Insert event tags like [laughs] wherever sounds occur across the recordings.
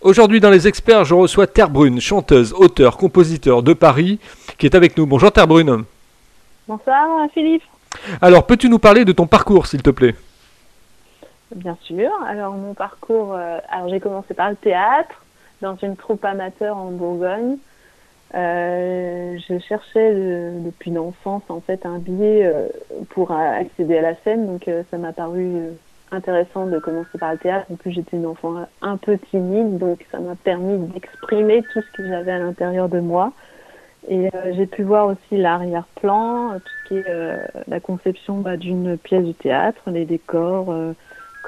Aujourd'hui dans les experts, je reçois Terre Brune, chanteuse, auteur, compositeur de Paris, qui est avec nous. Bonjour Terre Brune. Bonsoir Philippe. Alors, peux-tu nous parler de ton parcours, s'il te plaît? Bien sûr. Alors, mon parcours, euh, alors j'ai commencé par le théâtre, dans une troupe amateur en Bourgogne. Euh, je cherchais depuis l'enfance en fait un billet euh, pour accéder à la scène, donc ça m'a paru intéressant de commencer par le théâtre. En plus, j'étais une enfant un peu timide, donc ça m'a permis d'exprimer tout ce que j'avais à l'intérieur de moi. Et j'ai pu voir aussi l'arrière-plan, tout ce qui est la conception bah, d'une pièce du théâtre, les décors,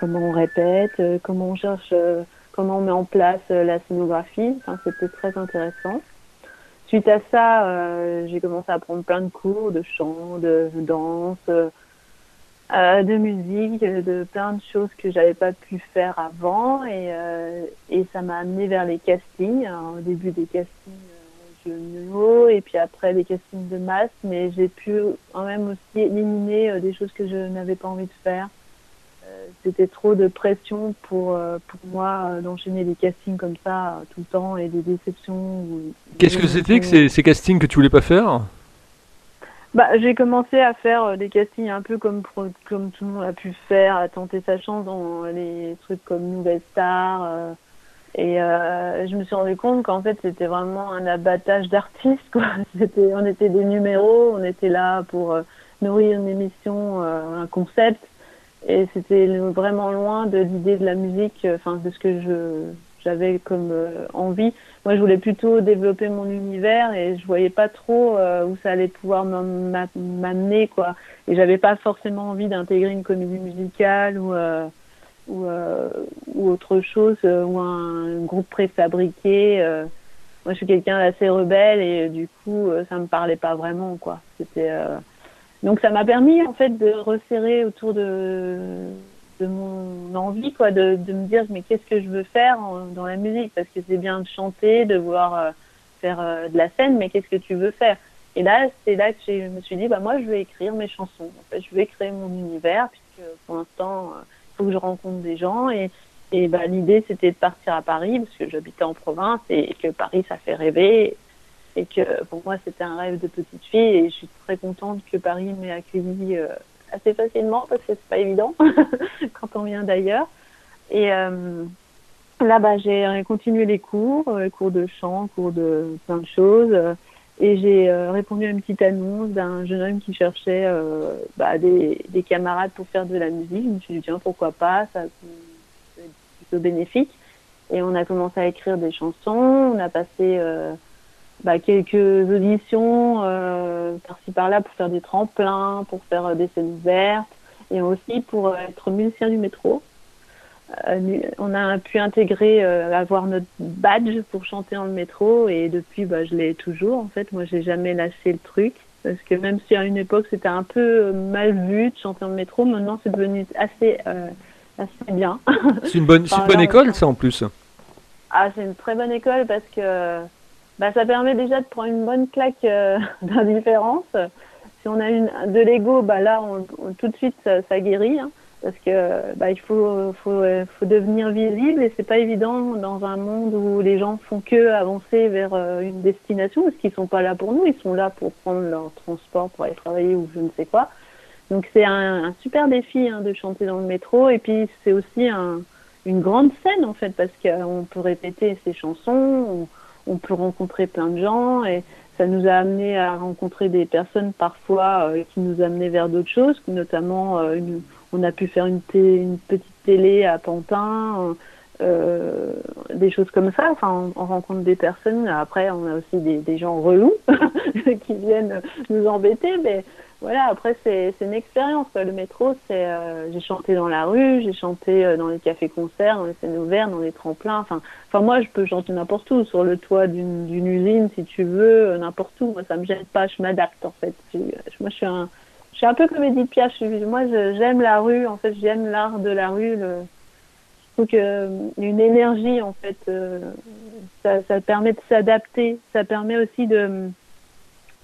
comment on répète, euh, comment on cherche, euh, comment on met en place euh, la scénographie. Enfin, c'était très intéressant. Suite à ça, j'ai commencé à prendre plein de cours de chant, de, danse, de musique, de plein de choses que j'avais pas pu faire avant et, et ça m'a amené vers les castings. au début des castings euh, et puis après des castings de masse, mais j'ai pu quand même aussi éliminer des choses que je n'avais pas envie de faire c'était trop de pression pour, euh, pour moi euh, d'enchaîner des castings comme ça euh, tout le temps et des déceptions. Qu'est-ce que c'était que ces, ces, castings que tu voulais pas faire? Bah, J'ai commencé à faire des castings un peu comme, comme tout le monde a pu faire, à tenter sa chance dans les trucs comme Nouvelle Star. et je me suis rendu compte qu'en fait c'était vraiment un abattage d'artistes. [laughs] on était des numéros, on était là pour nourrir une émission, un concept et c'était vraiment loin de l'idée de la musique, euh, enfin de ce que je j'avais comme euh, envie. Moi, je voulais plutôt développer mon univers et je voyais pas trop euh, où ça allait pouvoir m'amener quoi. Et j'avais pas forcément envie d'intégrer une comédie musicale ou ou, ou autre chose ou un, groupe préfabriqué. moi, je suis quelqu'un d'assez rebelle et du coup, ça me parlait pas vraiment quoi. C'était donc ça m'a permis en fait de resserrer autour de, de mon envie quoi, de, me dire mais qu'est-ce que je veux faire dans la musique? Parce que c'est bien de chanter, de voir euh, faire euh, de la scène, mais qu'est-ce que tu veux faire? Et là c'est là que je me suis dit bah moi je vais écrire mes chansons, en fait, je vais créer mon univers puisque pour l'instant il euh, faut que je rencontre des gens. Et et bah, l'idée c'était de partir à Paris parce que j'habitais en province et que Paris ça fait rêver. Et que pour moi c'était un rêve de petite fille et je suis très contente que Paris m'ait accueilli euh, assez facilement parce que c'est pas évident [laughs] quand on vient d'ailleurs. Et euh, là bah j'ai continué les cours euh, cours de chant cours de plein de choses. Et j'ai répondu à une petite annonce d'un jeune homme qui cherchait bah, des, des, camarades pour faire de la musique. Je me suis dit tiens pourquoi pas ça c'est plutôt bénéfique. Et on a commencé à écrire des chansons on a passé bah, quelques auditions euh, par-ci par-là pour faire des tremplins, pour faire euh, des scènes ouvertes et aussi pour euh, être musicien du métro. Euh, on a pu intégrer, euh, avoir notre badge pour chanter dans le métro et depuis, bah, je l'ai toujours. En fait, moi, j'ai jamais lâché le truc parce que même si à une époque c'était un peu mal vu de chanter dans le métro, maintenant c'est devenu assez, assez bien. C'est une bonne, une bonne école, ça en plus. Ah, c'est une très bonne école parce que bah, ça permet déjà de prendre une bonne claque euh, [laughs] d'indifférence. Si on a une, de l'ego, bah, là, on, tout de suite, ça, guérit. Hein, parce que bah, il faut, faut, faut devenir visible et c'est pas évident dans un monde où les gens font que avancer vers euh, une destination parce qu'ils sont pas là pour nous, ils sont là pour prendre leur transport pour aller travailler ou je ne sais quoi. Donc c'est un, super défi hein, de chanter dans le métro et puis c'est aussi un, une grande scène en fait parce qu'on peut répéter ses chansons, on peut rencontrer plein de gens et ça nous a amené à rencontrer des personnes parfois euh, qui nous amenaient vers d'autres choses, notamment euh, on a pu faire une, une petite télé à Pantin, euh, des choses comme ça. Enfin, on, rencontre des personnes. Après, on a aussi des, des gens relous [laughs] qui viennent nous embêter, mais voilà, après c'est une expérience. Le métro, c'est euh, j'ai chanté dans la rue, j'ai chanté euh, dans les cafés-concerts, dans les scènes ouvertes, dans les tremplins. Enfin, moi, je peux chanter n'importe où, sur le toit d'une usine, si tu veux, euh, n'importe où. Moi, ça me gêne pas, je m'adapte en fait. moi, je suis un, je suis un peu comme Edith Piaf. moi, j'aime la rue. En fait, j'aime l'art de la rue. Le, je trouve que une énergie, en fait, ça, ça permet de s'adapter. Ça permet aussi de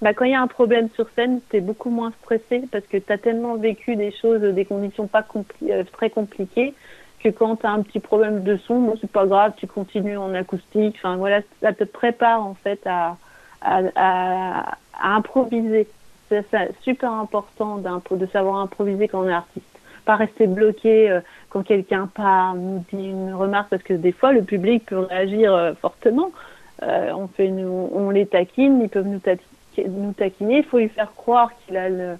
bah, quand il y a un problème sur scène, tu es beaucoup moins stressé parce que tu as tellement vécu des choses, des conditions pas compli euh, très compliquées que quand tu as un petit problème de son, bon, c'est pas grave, tu continues en acoustique. Enfin voilà, ça te prépare en fait à, à, à, improviser. C'est super important de savoir improviser quand on est artiste. Pas rester bloqué euh, quand quelqu'un parle, nous dit une remarque, parce que des fois le public peut réagir euh, fortement. Euh, on, fait on les taquine, ils peuvent nous, nous taquiner. Il faut lui faire croire qu'il a le,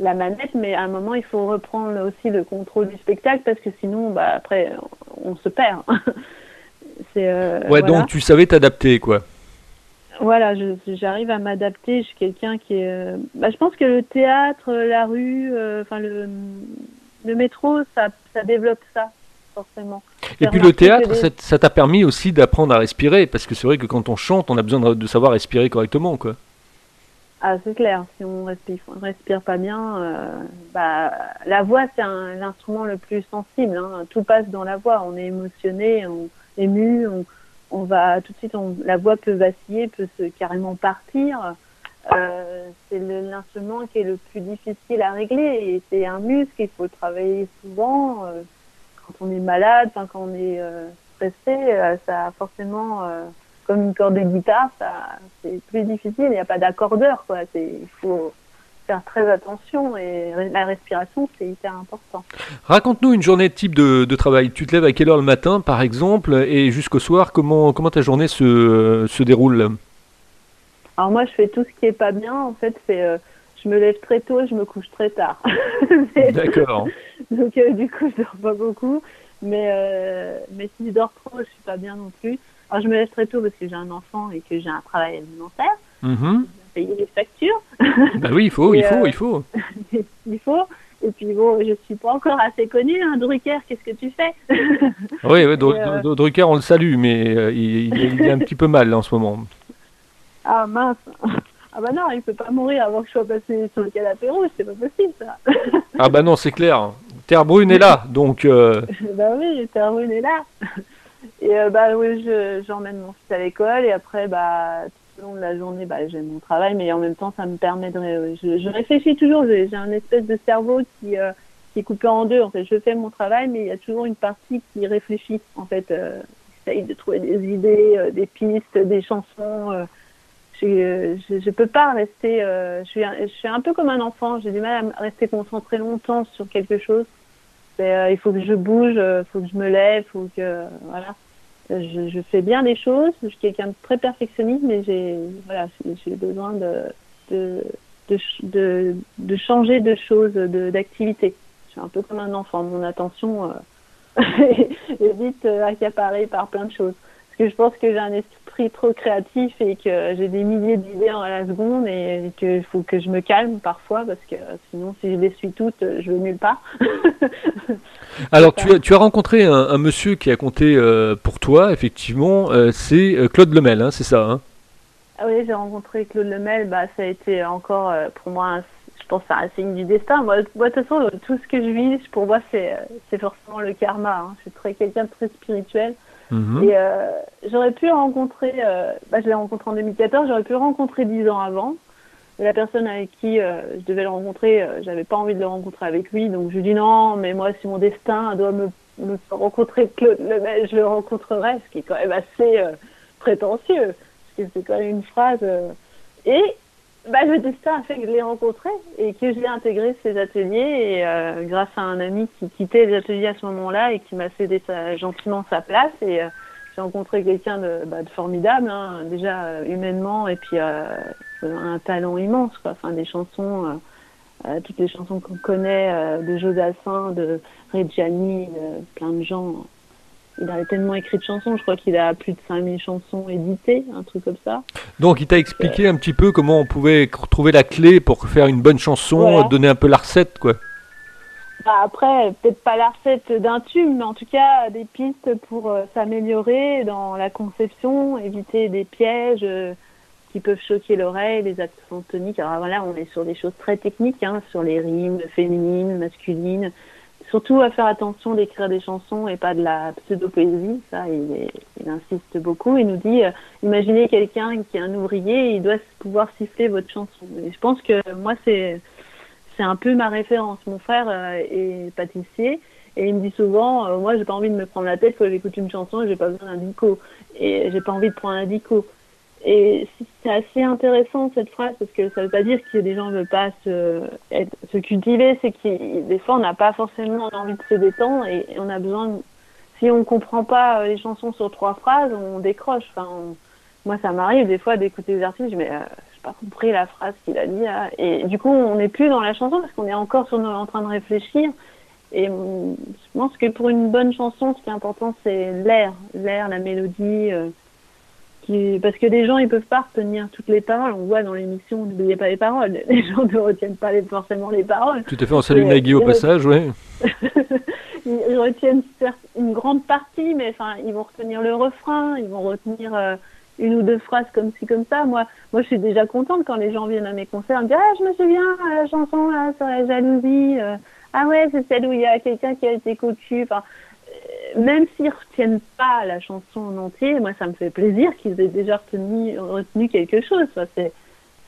la manette, mais à un moment, il faut reprendre aussi le contrôle du spectacle parce que sinon, bah, après, on se perd. [laughs] Euh, ouais, donc tu savais t'adapter, quoi. Voilà, j'arrive à m'adapter. Je suis quelqu'un qui est. Euh, bah, je pense que le théâtre, la rue, euh, enfin le, le métro, ça, ça développe ça, forcément. Et puis le théâtre, ça t'a permis aussi d'apprendre à respirer, parce que c'est vrai que quand on chante, on a besoin de savoir respirer correctement, quoi. Ah, c'est clair. Si on respire, respire pas bien, euh, bah, la voix, c'est l'instrument le plus sensible. Hein. Tout passe dans la voix. On est émotionné, on ému, on, on va tout de suite. On, la voix peut vaciller, peut se carrément partir. Euh, c'est l'instrument qui est le plus difficile à régler et c'est un muscle. Il faut travailler souvent. Euh, quand on est malade, quand on est euh, stressé, euh, ça a forcément comme une corde de guitare, ça, c'est plus difficile. Il n'y a pas d'accordeur, quoi. C'est, il faut faire très attention et la respiration, c'est hyper important. Raconte-nous une journée type de, de, travail. Tu te lèves à quelle heure le matin, par exemple, et jusqu'au soir, comment, comment ta journée se, se déroule? Alors moi, je fais tout ce qui est pas bien. En fait, c'est euh, je me lève très tôt, je me couche très tard. [laughs] D'accord. Donc euh, du coup, je dors pas beaucoup. Mais, euh, mais si je dors trop, je suis pas bien non plus. Alors, je me lève très tôt parce que j'ai un enfant et que j'ai un travail alimentaire. Mm Payer les factures. Bah oui, il faut, il faut, il faut. [laughs] il faut. Et puis bon, je suis pas encore assez connue, hein, Drucker, qu'est-ce que tu fais? [laughs] Oui, oui euh, Drucker, on le salue, mais euh, il, il, est un petit peu mal en ce moment. Ah mince Ah bah non, il peut pas mourir avant que je sois passé sur le canapé rouge, c'est pas possible ça. ah bah non, c'est clair. Terre brune est là, donc... Euh... [laughs] bah oui, Terre brune est là. Et euh, bah oui, j'emmène mon fils à l'école et après bah tout au long de la journée bah j'ai mon travail, mais en même temps ça me permet de je, je réfléchis toujours. J'ai un espèce de cerveau qui euh, qui est coupé en deux. En fait, je fais mon travail, mais il y a toujours une partie qui réfléchit. En fait, euh, essaye de trouver des idées, euh, des pistes, des chansons. Je, je, peux pas rester. je suis un, je suis un peu comme un enfant. J'ai du mal à rester concentré longtemps sur quelque chose. il faut que je bouge, il faut que je me lève, faut que voilà je, je, fais bien les choses. Je suis quelqu'un de très perfectionniste, mais j'ai voilà, j'ai besoin de de, de, de, de, changer de choses, d'activité. Je suis un peu comme un enfant. Mon attention euh, [laughs] est vite euh, accaparée par plein de choses. Parce que je pense que j'ai un esprit trop créatif et que j'ai des milliers d'idées à la seconde et qu'il faut que je me calme parfois parce que sinon, si je les suis toutes, je vais nulle part. [laughs] Alors, tu as, tu as rencontré un, monsieur qui a compté euh, pour toi, effectivement, euh, c'est euh, Claude Lemel, hein, c'est ça hein? Ah Oui, j'ai rencontré Claude Lemel, bah, ça a été encore pour moi, je pense, un signe du destin. Moi, de toute façon, tout ce que je vis, pour moi, c'est forcément le karma. Hein. Je suis très, quelqu'un de très spirituel. Mhm. Et j'aurais pu rencontrer, bah, je l'ai rencontré en 2014, j'aurais pu rencontrer dix ans avant la personne avec qui euh, je devais le rencontrer, euh, j'avais pas envie de le rencontrer avec lui, donc je lui dis non, mais moi si mon destin doit me, me rencontrer Claude Lemel, je le rencontrerai, ce qui est quand même assez euh, prétentieux, parce que c'est quand même une phrase. Et bah, le destin a fait que je l'ai rencontré et que j'ai intégré ses ateliers, et grâce à un ami qui quittait les ateliers à ce moment-là et qui m'a cédé sa, gentiment sa place, et j'ai rencontré quelqu'un de, bah, de, formidable, hein, déjà humainement et puis un talent immense, quoi. Enfin, des chansons, euh, euh, toutes les chansons qu'on connaît euh, de Jodassin, de Reggiani, plein de gens. Il a tellement écrit de chansons, je crois qu'il a plus de 5000 chansons éditées, un truc comme ça. Donc il t'a expliqué un petit peu comment on pouvait trouver la clé pour faire une bonne chanson, donner un peu la recette, quoi. Bah après, peut-être pas la recette d'un tube, mais en tout cas des pistes pour s'améliorer dans la conception, éviter des pièges, qui peuvent choquer l'oreille, les accents toniques. Alors voilà, on est sur des choses très techniques, hein, sur les rimes féminines, masculines. Surtout à faire attention d'écrire des chansons et pas de la pseudo-poésie. Ça, il, insiste beaucoup. Il nous dit, euh, imaginez quelqu'un qui est un ouvrier, il doit pouvoir siffler votre chanson. Et je pense que moi, c'est c'est un peu ma référence. Mon frère euh, est pâtissier Et il me dit souvent, euh, moi, j'ai pas envie de me prendre la tête quand j'écoute une chanson et j'ai pas besoin d'un dico. Et j'ai pas envie de prendre un dico. Et c'est assez intéressant cette phrase parce que ça veut pas dire que des gens ne veulent pas se, se cultiver, c'est que des fois on n'a pas forcément envie de se détendre et, on a besoin. De, si on comprend pas les chansons sur trois phrases, on décroche. Enfin, moi ça m'arrive des fois d'écouter des artistes, mais euh, j'ai pas compris la phrase qu'il a dit là. Et du coup on n'est plus dans la chanson parce qu'on est encore sur, en train de réfléchir. Et je pense que pour une bonne chanson, ce qui est important, c'est l'air, l'air, la mélodie. Euh, parce que les gens ils peuvent pas retenir toutes les paroles. On voit dans l'émission, n'oubliez pas les paroles. [laughs] Les gens ne retiennent pas forcément les paroles. Tout à fait. On salue Nagui au passage, oui. [laughs] ils retiennent une grande partie, mais enfin ils vont retenir le refrain, ils vont retenir euh, une ou deux phrases comme ci comme ça. Moi, moi je suis déjà contente quand les gens viennent à mes concerts, me disent ah je me souviens la chanson là sur la jalousie. Euh, ah ouais c'est celle où il y a quelqu'un qui a été cocu. Enfin, même s'ils retiennent pas la chanson en entier, moi ça me fait plaisir qu'ils aient déjà retenu, retenu quelque chose. c'est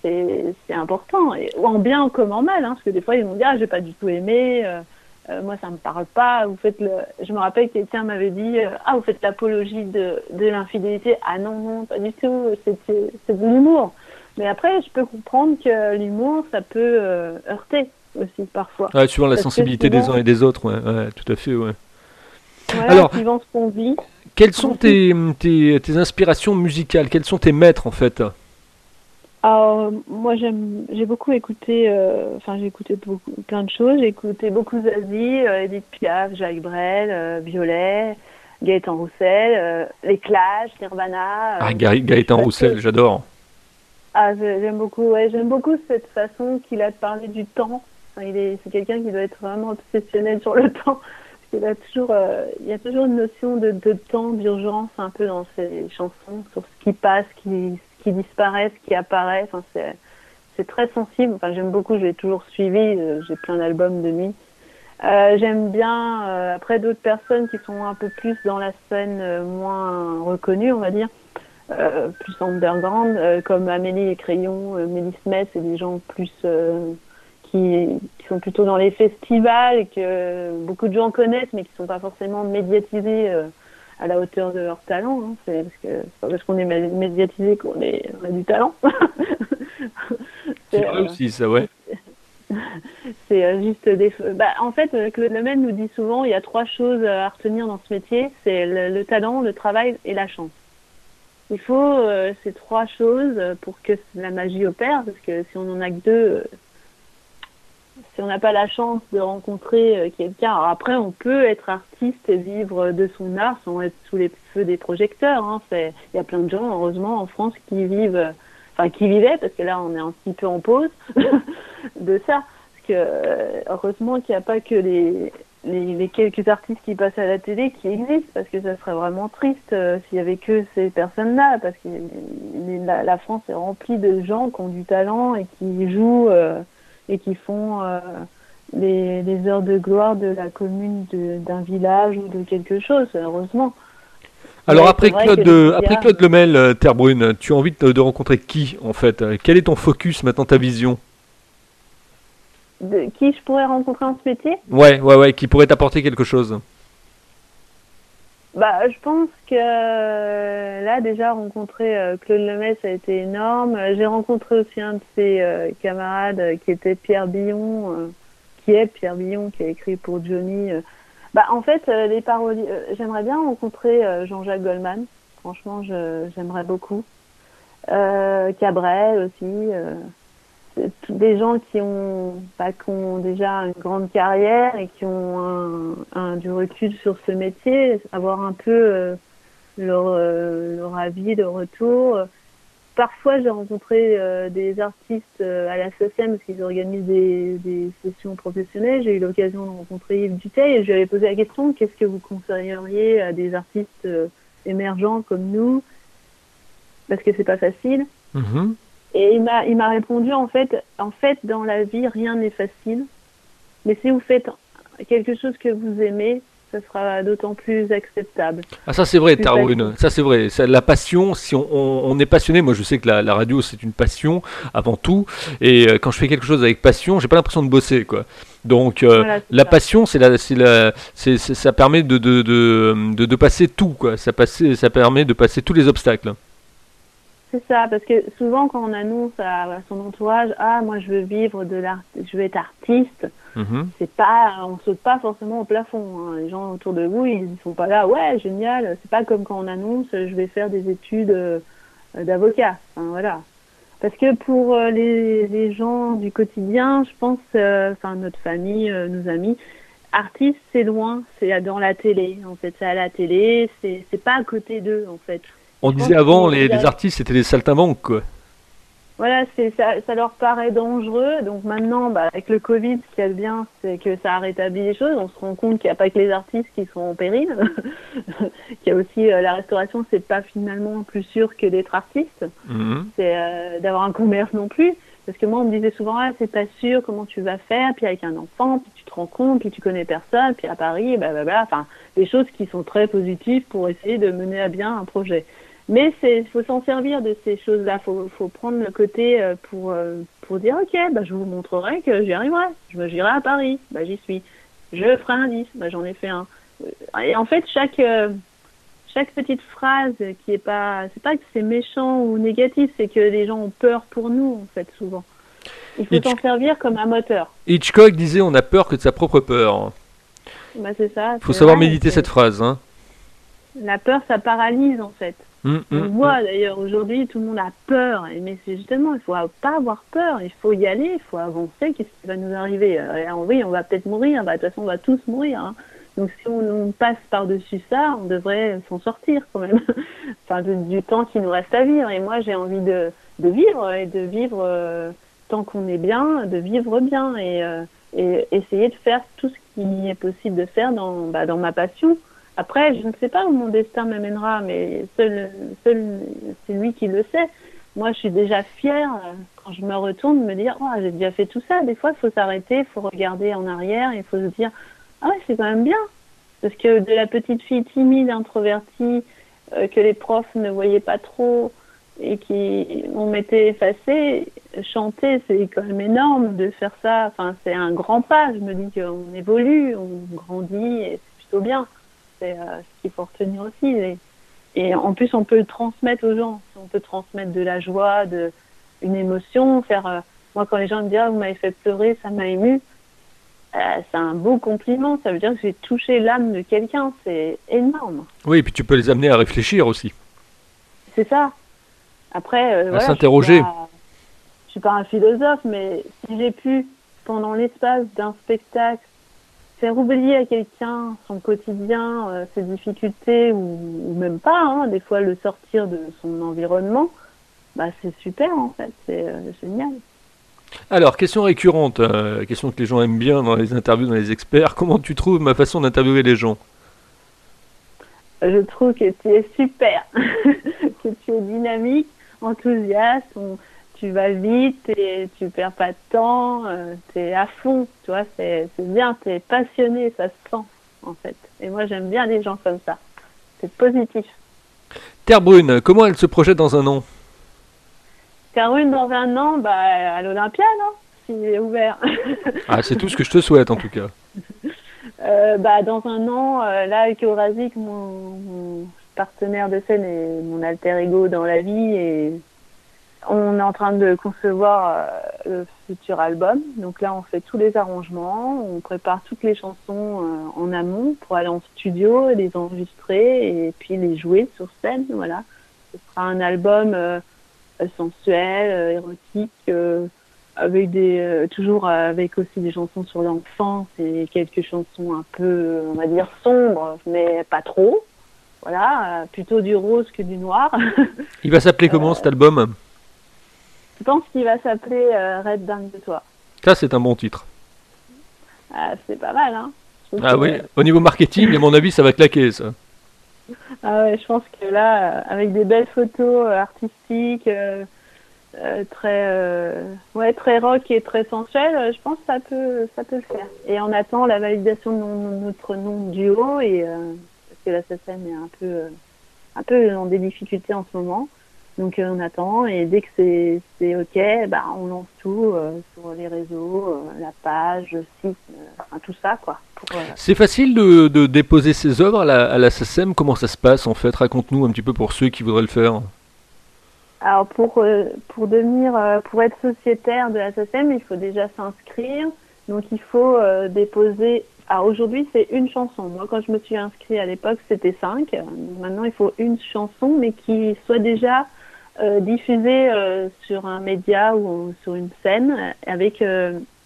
c'est important, et, en bien comme en mal, hein, parce que des fois ils vont dire ah, j'ai pas du tout aimé, euh, euh, moi ça me parle pas. Vous faites le, je me rappelle que quelqu'un m'avait dit euh, ah vous faites l'apologie de, de l'infidélité, ah non non pas du tout, c'est de l'humour. Mais après je peux comprendre que l'humour ça peut heurter aussi parfois. Ouais, suivant la sensibilité des uns et des autres, ouais, ouais tout à fait, ouais. Alors, suivant ce qu'on vit. Quelles sont tes, tes, tes, inspirations musicales? Quels sont tes maîtres en fait? Alors, moi j'ai beaucoup écouté, euh, enfin j'ai écouté beaucoup, plein de choses. J'ai écouté beaucoup Zazie, euh, Edith Piaf, Jacques Brel, euh, Violet, Gaëtan Roussel, Les Clash, Nirvana. ah, Gaëtan Roussel, j'adore. Ah, j'aime beaucoup, ouais, j'aime beaucoup cette façon qu'il a de parler du temps. il est, c'est quelqu'un qui doit être vraiment obsessionnel sur le [laughs] temps il, a toujours, euh, il y a toujours une notion de, de temps, d'urgence un peu dans ses chansons, sur ce qui passe, ce qui, qui disparaît, ce qui apparaît. Enfin, c'est, très sensible. Enfin, j'aime beaucoup, je l'ai toujours suivi, euh, j'ai plein d'albums de lui. Euh, j'aime bien, après d'autres personnes qui sont un peu plus dans la scène moins reconnue, on va dire, plus underground, comme Amélie et Crayon, Mélis Metz et des gens plus qui, sont plutôt dans les festivals et que beaucoup de gens connaissent, mais qui ne sont pas forcément médiatisés euh, à la hauteur de leur talent. Hein. C'est parce que pas parce qu'on est médiatisé qu'on a du talent. [laughs] c'est vrai euh, aussi, ça, ouais. [laughs] C'est euh, juste des. Bah, en fait, Claude Lemel nous dit souvent il y a trois choses à retenir dans ce métier c'est le, talent, le travail et la chance. Il faut ces trois choses pour que la magie opère, parce que si on en a que deux, si on n'a pas la chance de rencontrer euh, quelqu'un, alors après on peut être artiste et vivre de son art sans être sous les feux des projecteurs. Hein. Il y a plein de gens, heureusement, en France qui vivent, enfin qui vivaient, parce que là on est un petit peu en pause [laughs] de ça. Parce que euh, heureusement qu'il n'y a pas que les, les, quelques artistes qui passent à la télé qui existent, parce que ça serait vraiment triste euh, s'il y avait que ces personnes-là, parce que la, la, France est remplie de gens qui ont du talent et qui jouent et qui font euh, les, les, heures de gloire de la commune d'un village ou de quelque chose, heureusement. Alors après Claude, après Claude Lemel, euh, Terre Brune, tu as envie de, rencontrer qui en fait? Quel est ton focus maintenant, ta vision? De, Qui je pourrais rencontrer en ce métier? Ouais, ouais, ouais, qui pourrait t'apporter quelque chose bah, je pense que euh, là, déjà, rencontrer euh, Claude Lemay, ça a été énorme. Euh, j'ai rencontré aussi un de ses camarades qui était Pierre Billon, qui est Pierre Billon, qui a écrit pour Johnny. Bah, en fait, les paroliers, j'aimerais bien rencontrer Jean-Jacques Goldman. Franchement, j'aimerais beaucoup. Cabrel aussi des gens qui ont, bah, qui ont déjà une grande carrière et qui ont un, un, du recul sur ce métier, avoir un peu euh, leur, euh, leur avis de retour. Parfois, j'ai rencontré euh, des artistes à la SOCM parce qu'ils organisent des, des, sessions professionnelles. J'ai eu l'occasion de rencontrer Yves Duteil et je lui avais posé la question qu'est-ce que vous conseilleriez à des artistes émergents comme nous? Parce que c'est pas facile. Mm-hmm. Et il m'a, il m'a répondu en fait, en fait, dans la vie, rien n'est facile. Mais si vous faites quelque chose que vous aimez, ça sera d'autant plus acceptable. Ah ça c'est vrai, Tarun, ça c'est vrai. la passion, si on, est passionné, moi je sais que la, radio c'est une passion avant tout, et euh, quand je fais quelque chose avec passion, j'ai pas l'impression de bosser quoi. Donc euh, la passion, c'est la, c'est la, c'est, ça permet de de, de, de, passer tout quoi. Ça, passer, ça permet de passer tous les obstacles. C'est ça, parce que souvent quand on annonce à, son entourage, ah moi je veux vivre de l'art, je veux être artiste, mhm. c'est pas, on saute pas forcément au plafond. Hein. Les gens autour de vous, ils sont pas là, ouais génial. C'est pas comme quand on annonce, je vais faire des études euh, d'avocat. Enfin, voilà. Parce que pour euh, les, les, gens du quotidien, je pense, euh, enfin notre famille, nos amis, artiste c'est loin, c'est dans la télé. En fait, c'est à la télé, c'est c'est pas à côté d'eux en fait. On disait avant, les, artistes, c'était des saltimbanques, quoi. Voilà, ça, ça leur paraît dangereux. Donc maintenant, bah, avec le Covid, ce qui est bien, c'est que ça a rétabli les choses. On se rend compte qu'il n'y a pas que les artistes qui sont en péril. [laughs] qu'il y a aussi euh, la restauration, c'est pas finalement plus sûr que d'être artiste. Mhm. C'est euh, d'avoir un commerce non plus. Parce que moi, on me disait souvent, ah, c'est pas sûr comment tu vas faire, puis avec un enfant, puis tu te rends compte, puis tu connais personne, puis à Paris, bah, enfin, des choses qui sont très positives pour essayer de mener à bien un projet. Mais il faut s'en servir de ces choses-là. Il faut, faut, prendre le côté euh, pour, euh, pour dire Ok, bah, je vous montrerai que j'y arriverai. Je j'irai à Paris, bah, j'y suis. Je ferai un disque, bah, j'en ai fait un. Et en fait, chaque, euh, chaque petite phrase qui est pas. C'est pas que c'est méchant ou négatif, c'est que les gens ont peur pour nous, en fait, souvent. Il faut s'en servir comme un moteur. Hitchcock disait On a peur que de sa propre peur. Bah, c'est ça. Il faut savoir méditer cette phrase. Hein. La peur, ça paralyse, en fait. Mmh, on voit mmh. d'ailleurs aujourd'hui, tout le monde a peur. Mais c'est justement, il faut pas avoir peur. Il faut y aller, il faut avancer. Qu'est-ce qui va nous arriver? Euh, Oui, on va peut-être mourir. Bah, de toute façon, on va tous mourir. Hein. Donc si on, passe par-dessus ça, on devrait s'en sortir quand même. [laughs] enfin, du temps qui nous reste à vivre. Et moi, j'ai envie de, de, vivre et de vivre euh, tant qu'on est bien, de vivre bien et, euh, et, essayer de faire tout ce qui est possible de faire dans, bah, dans ma passion. Après, je ne sais pas où mon destin m'amènera, mais seul, seul c'est lui qui le sait. Moi, je suis déjà fière euh, quand je me retourne de me dire, oh, j'ai déjà fait tout ça. Des fois, il faut s'arrêter, il faut regarder en arrière, il faut se dire, ah ouais, c'est quand même bien. Parce que de la petite fille timide, introvertie, euh, que les profs ne voyaient pas trop et qui on m'était effacée, chanter, c'est quand même énorme de faire ça. Enfin, c'est un grand pas. Je me dis qu'on évolue, on grandit et c'est plutôt bien c'est euh, ce qu'il faut retenir aussi. Et, en plus, on peut le transmettre aux gens. On peut transmettre de la joie, de une émotion. Faire, euh, moi, quand les gens me disent ah, vous m'avez fait pleurer, ça m'a ému. Euh, c'est un beau compliment. Ça veut dire que j'ai touché l'âme de quelqu'un. C'est énorme. Oui, et puis tu peux les amener à réfléchir aussi. C'est ça. Après, à s'interroger. Je suis pas un philosophe, mais si j'ai pu, pendant l'espace d'un spectacle, faire oublier à quelqu'un son quotidien, euh, ses difficultés ou, même pas, hein, des fois le sortir de son environnement, bah c'est super en fait, c'est euh, génial. Alors, question récurrente, euh, question que les gens aiment bien dans les interviews, dans les experts, comment tu trouves ma façon d'interviewer les gens? Je trouve que tu es super, [laughs] que tu es dynamique, enthousiaste, tu vas vite et tu perds pas de temps, euh, tu es à fond, tu vois, c'est bien, tu es passionné, ça se sent en fait. Et moi j'aime bien les gens comme ça, c'est positif. Terre Brune, comment elle se projette dans un an? Terre Brune dans un an, bah, à l'Olympia, non? S'il est ouvert. [laughs] ah, c'est tout ce que je te souhaite en tout cas. [laughs] Euh, bah, dans un an, euh, là avec Eurasic, mon, mon, partenaire de scène et mon alter ego dans la vie et on est en train de concevoir euh, le futur album. Donc là, on fait tous les arrangements, on prépare toutes les chansons euh, en amont pour aller en studio, les enregistrer et puis les jouer sur scène. Voilà. Ce sera un album euh, sensuel, érotique, toujours avec aussi des chansons sur l'enfance et quelques chansons un peu, on va dire sombres, mais pas trop. Voilà, plutôt du rose que du noir. [laughs] Il va s'appeler comment cet album? Je pense qu'il va s'appeler euh, Red Dingue de toi. Ça, c'est un bon titre. Ah, c'est pas mal, hein. Ah oui, au niveau marketing, à mon avis, ça va claquer, ça. Ah ouais, je pense que là, euh, avec des belles photos euh, artistiques, très ouais très rock et très sensuel, je pense que ça peut ça peut le faire. Et on attend la validation de notre nom duo et parce que la SSM est un peu un peu dans des difficultés en ce moment. Donc on attend et dès que c'est ok, bah, on lance tout sur les réseaux, la page, le site, enfin, tout ça quoi. C'est facile de, de, déposer ses œuvres à la, à la Comment ça se passe en fait? Raconte-nous un petit peu pour ceux qui voudraient le faire. Alors pour, euh, pour devenir, euh, pour être sociétaire de la SSM, il faut déjà s'inscrire. Donc il faut euh, déposer. Alors aujourd'hui c'est une chanson. Moi quand je me suis inscrit à l'époque c'était cinq. maintenant il faut une chanson mais qui soit déjà diffusée sur un média ou sur une scène avec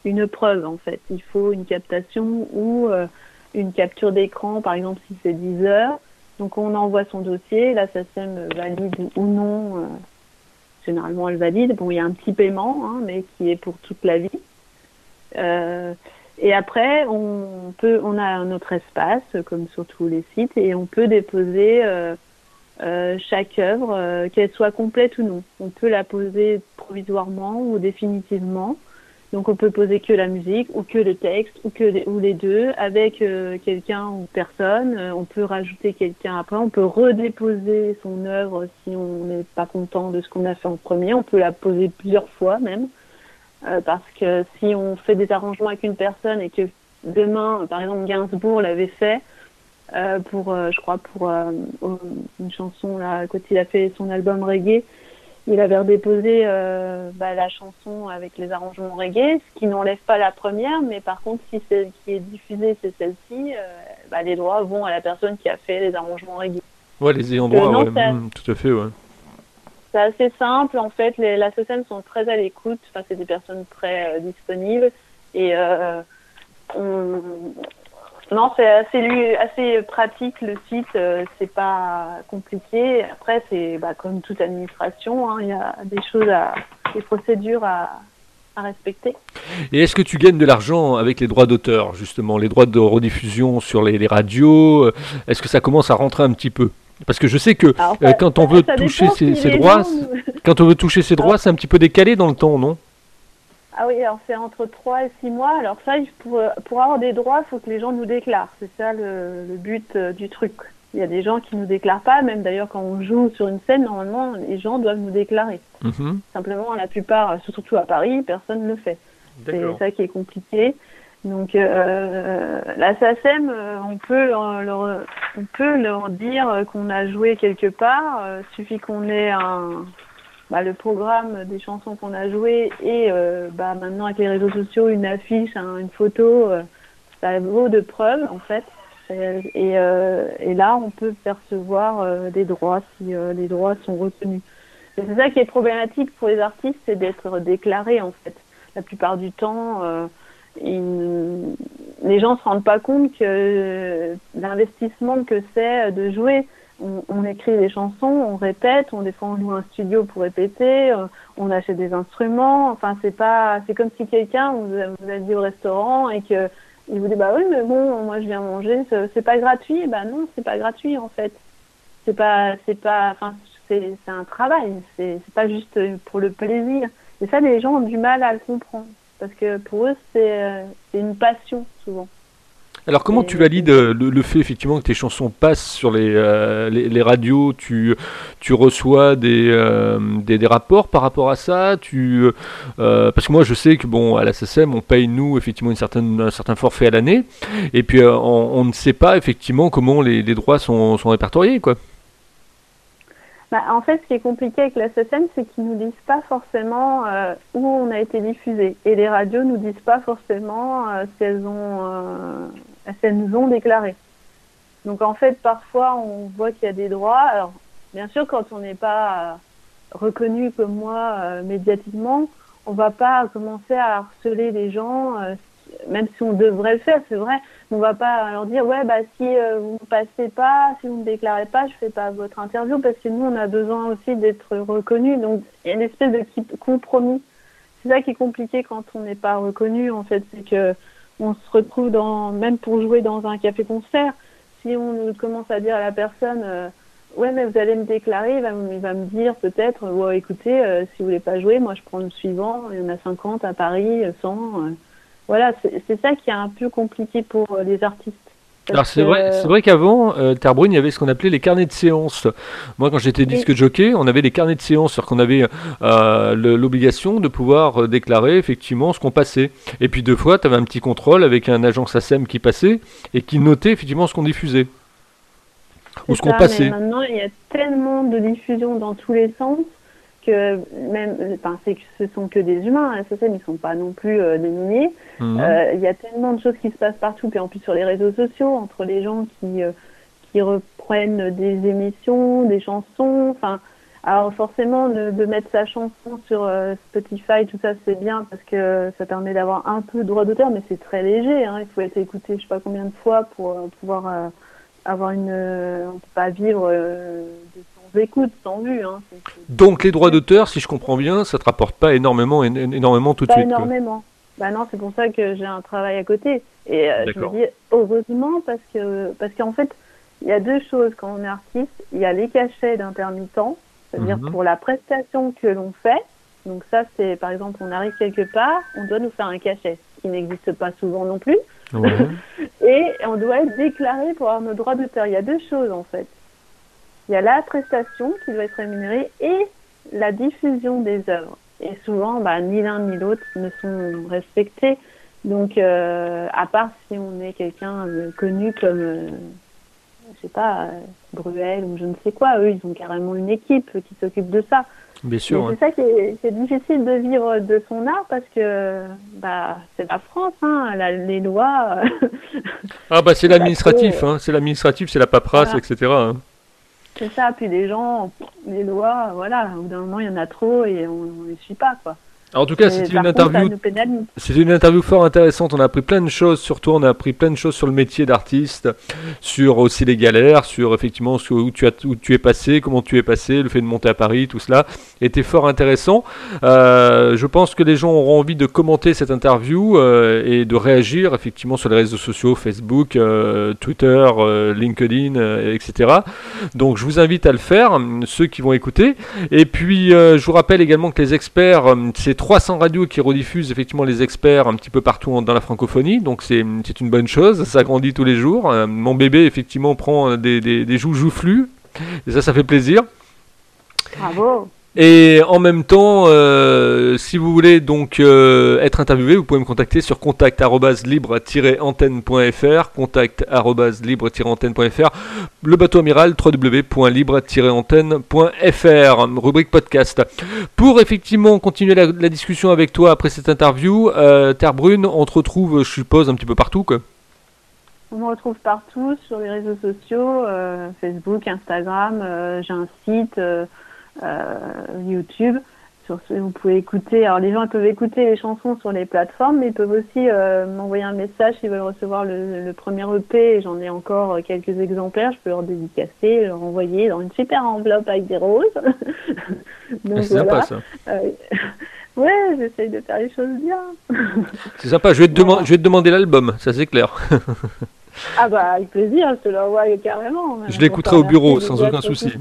une preuve en fait. Il faut une captation ou euh, une capture d'écran, par exemple si c'est 10 heures. Donc on envoie son dossier, la SACEM valide ou non. Euh, généralement elle valide. Bon, il y a un petit paiement, hein, mais qui est pour toute la vie. Euh, et après, on peut, on a espace, comme sur tous les sites, et on peut déposer chaque œuvre, qu'elle soit complète ou non. On peut la poser provisoirement ou définitivement. Donc on peut poser que la musique ou que le texte ou que les, ou les deux avec euh, quelqu'un ou personne. Euh, on peut rajouter quelqu'un après. On peut redéposer son œuvre si on n'est pas content de ce qu'on a fait en premier. On peut la poser plusieurs fois même euh, parce que si on fait des arrangements avec une personne et que demain, par exemple Gainsbourg l'avait fait pour, je crois pour une chanson là quand il a fait son album reggae il avait redéposé euh, bah, la chanson avec les arrangements reggae, ce qui n'enlève pas la première, mais par contre, si celle qui est diffusée, c'est celle-ci, euh, bah, les droits vont à la personne qui a fait les arrangements reggae. Ouais, les ayants droit, mmh, tout à fait, ouais. C'est assez simple, en fait, les, la sont très à l'écoute, enfin, c'est des personnes très euh, disponibles, et on, non, c'est assez, assez pratique le site, euh, c'est pas compliqué. Après, c'est bah, comme toute administration, hein, il y a des choses, à, des procédures à, à respecter. Et est-ce que tu gagnes de l'argent avec les droits d'auteur, justement, les droits de rediffusion sur les, radios Est-ce que ça commence à rentrer un petit peu? Parce que je sais que euh, quand on veut toucher ces, droits, quand on veut toucher ces droits, c'est un petit peu décalé dans le temps, non? Ah oui, alors c'est entre 3 et 6 mois. Alors ça, pour, pour avoir des droits, il faut que les gens nous déclarent. C'est ça le, le but euh, du truc. Il y a des gens qui nous déclarent pas, même d'ailleurs quand on joue sur une scène, normalement, les gens doivent nous déclarer. Mhm. Simplement, la plupart, surtout à Paris, personne ne le fait. C'est ça qui est compliqué. Donc euh, la SACEM, euh, on peut leur, on peut leur dire qu'on a joué quelque part. Il suffit qu'on ait un, bah, le programme des chansons qu'on a jouées et euh, bah, maintenant avec les réseaux sociaux, une affiche, une photo, euh, ça vaut de preuve en fait. Et, euh, et là, on peut percevoir des droits si les droits sont retenus. C'est ça qui est problématique pour les artistes, c'est d'être déclarés en fait. La plupart du temps, les gens se rendent pas compte que l'investissement que c'est de jouer on, écrit des chansons, on répète, on des fois on loue un studio pour répéter, euh, on achète des instruments. Enfin, c'est pas, c'est comme si quelqu'un vous, vous a dit au restaurant et que il vous dit bah oui mais bon moi je viens manger, c'est pas gratuit. Bah non, c'est pas gratuit en fait. C'est pas, c'est pas, enfin c'est, un travail. C'est, pas juste pour le plaisir. Et ça, les gens ont du mal à le comprendre parce que pour eux c'est, euh, c'est une passion souvent. Alors comment tu valides euh, le, fait effectivement que tes chansons passent sur les, euh, les, radios? Tu, tu reçois des, euh, des, rapports par rapport à ça? Tu, Parce que moi je sais que bon à la SSM on paye nous effectivement une certaine, un certain forfait à l'année et puis on, ne sait pas effectivement comment les, les droits sont, sont répertoriés quoi. Bah, en fait, ce qui est compliqué avec la SSM, c'est qu'ils nous disent pas forcément où on a été diffusé. Et les radios nous disent pas forcément si elles ont elles nous ont déclaré. Donc en fait, parfois, on voit qu'il y a des droits. Alors, bien sûr, quand on n'est pas euh, reconnu comme moi euh, médiatiquement, on va pas commencer à harceler les gens, euh, même si on devrait le faire, c'est vrai. On va pas leur dire ouais bah si vous ne passez pas, si vous ne déclarez pas, je fais pas votre interview parce que nous on a besoin aussi d'être reconnu. Donc il y a une espèce de compromis. C'est ça qui est compliqué quand on n'est pas reconnu en fait, c'est que on se retrouve dans, même pour jouer dans un café-concert, si on commence à dire à la personne, euh, ouais, mais vous allez me déclarer, il va, me dire peut-être, ouais, écoutez, si vous voulez pas jouer, moi je prends le suivant, il y en a 50 à Paris, 100. voilà, c'est ça qui est un peu compliqué pour les artistes. Alors c'est vrai, c'est vrai qu'avant, euh, Terbrune, il y avait ce qu'on appelait les carnets de séance. Moi, quand j'étais disque jockey, on avait les carnets de séance, c'est-à-dire qu'on avait euh, l'obligation de pouvoir euh, déclarer effectivement ce qu'on passait. Et puis deux fois, tu avais un petit contrôle avec un agent SACEM qui passait et qui notait effectivement ce qu'on diffusait ou ce qu'on passait. maintenant, il y a tellement de diffusion dans tous les sens que même, enfin, c'est que ce sont que des humains. Les SSM, ils sont pas non plus euh, des milliers. Mhm. Euh, il y a tellement de choses qui se passent partout, puis en plus sur les réseaux sociaux, entre les gens qui euh, qui reprennent des émissions, des chansons. Enfin, alors forcément, de, de, mettre sa chanson sur Spotify, tout ça, c'est bien parce que ça permet d'avoir un peu de droit d'auteur, mais c'est très léger. Hein. Il faut être écouté, je sais pas combien de fois pour pouvoir avoir une. on peut pas vivre écoute, sans vue. Hein. Donc les droits d'auteur, si je comprends bien, ça te rapporte pas énormément, énormément tout de suite. Pas énormément. Bah non, c'est pour ça que j'ai un travail à côté. Et euh, je me dis heureusement parce que parce qu'en fait, il y a deux choses quand on est artiste. Il y a les cachets d'intermittent, c'est-à-dire mhm. pour la prestation que l'on fait. Donc ça, c'est par exemple, on arrive quelque part, on doit nous faire un cachet, qui n'existe pas souvent non plus. [laughs] et on doit être déclaré pour avoir nos droits d'auteur. Il y a deux choses en fait. Il y a la prestation qui doit être rémunérée et la diffusion des œuvres. Et souvent, bah, ni l'un ni l'autre ne sont respectés. Donc, euh, à part si on est quelqu'un de connu comme, euh, je sais pas, euh, Bruel ou je ne sais quoi, eux, ils ont carrément une équipe qui s'occupe de ça. Bien sûr. C'est ça qui est, difficile de vivre de son art parce que bah, c'est la France, hein, les lois. [laughs] ah bah c'est l'administratif, hein, c'est l'administratif, c'est la paperasse, etc. C'est ça, puis les gens, les lois, voilà, au bout d'un moment, il y en a trop et on ne les suit pas, quoi. En tout cas, c'était une interview. C'était une interview fort intéressante. On a appris plein de choses sur toi. On a appris plein de choses sur le métier d'artiste, sur aussi les galères, sur effectivement où tu as où tu es passé, comment tu es passé, le fait de monter à Paris, tout cela était fort intéressant. Euh, je pense que les gens auront envie de commenter cette interview euh, et de réagir effectivement sur les réseaux sociaux, Facebook, euh, Twitter, LinkedIn, etc. Donc je vous invite à le faire, ceux qui vont écouter. Et puis je vous rappelle également que les experts, c'est 300 radios qui rediffusent effectivement les experts un petit peu partout dans la francophonie, donc c'est une bonne chose, ça grandit tous les jours. Euh, mon bébé effectivement prend des, des, des joues-joufflus, et ça, ça fait plaisir. Bravo et en même temps, euh, si vous voulez donc euh, être interviewé, vous pouvez me contacter sur contact-libre-antenne.fr, contact-libre-antenne.fr, le bateau amiral www.libre-antenne.fr, rubrique podcast. Pour effectivement continuer la, discussion avec toi après cette interview, euh, Terre Brune, on te retrouve, je suppose, un petit peu partout quoi. On me retrouve partout sur les réseaux sociaux, Facebook, Instagram, j'ai un site. Euh, YouTube. Sur ce, vous pouvez écouter. Alors les gens peuvent écouter les chansons sur les plateformes, mais ils peuvent aussi euh, m'envoyer un message s'ils veulent recevoir le, premier EP. J'en ai encore euh, quelques exemplaires. Je peux leur dédicacer, leur envoyer dans une super enveloppe avec des roses. [laughs] Donc, c'est sympa ça. [laughs] ouais, j'essaye de faire les choses bien. [laughs] c'est sympa. Je vais te, je vais te demander l'album, ça c'est clair. ah bah avec plaisir, je te l'envoie carrément. Je l'écouterai au bureau sans aucun souci.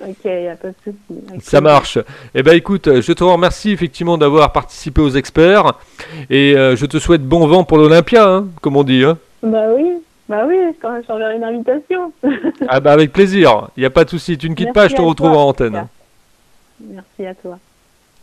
Ok, a pas de souci. Ça marche. Eh ben écoute, je te remercie effectivement d'avoir participé aux experts et euh, je te souhaite bon vent pour l'Olympia, hein, comme on dit. Hein. Bah oui, bah oui, quand je t'enverrai une invitation. ah bah avec plaisir, il n'y a pas de souci, tu ne quittes pas, je te retrouve en antenne. Merci à toi.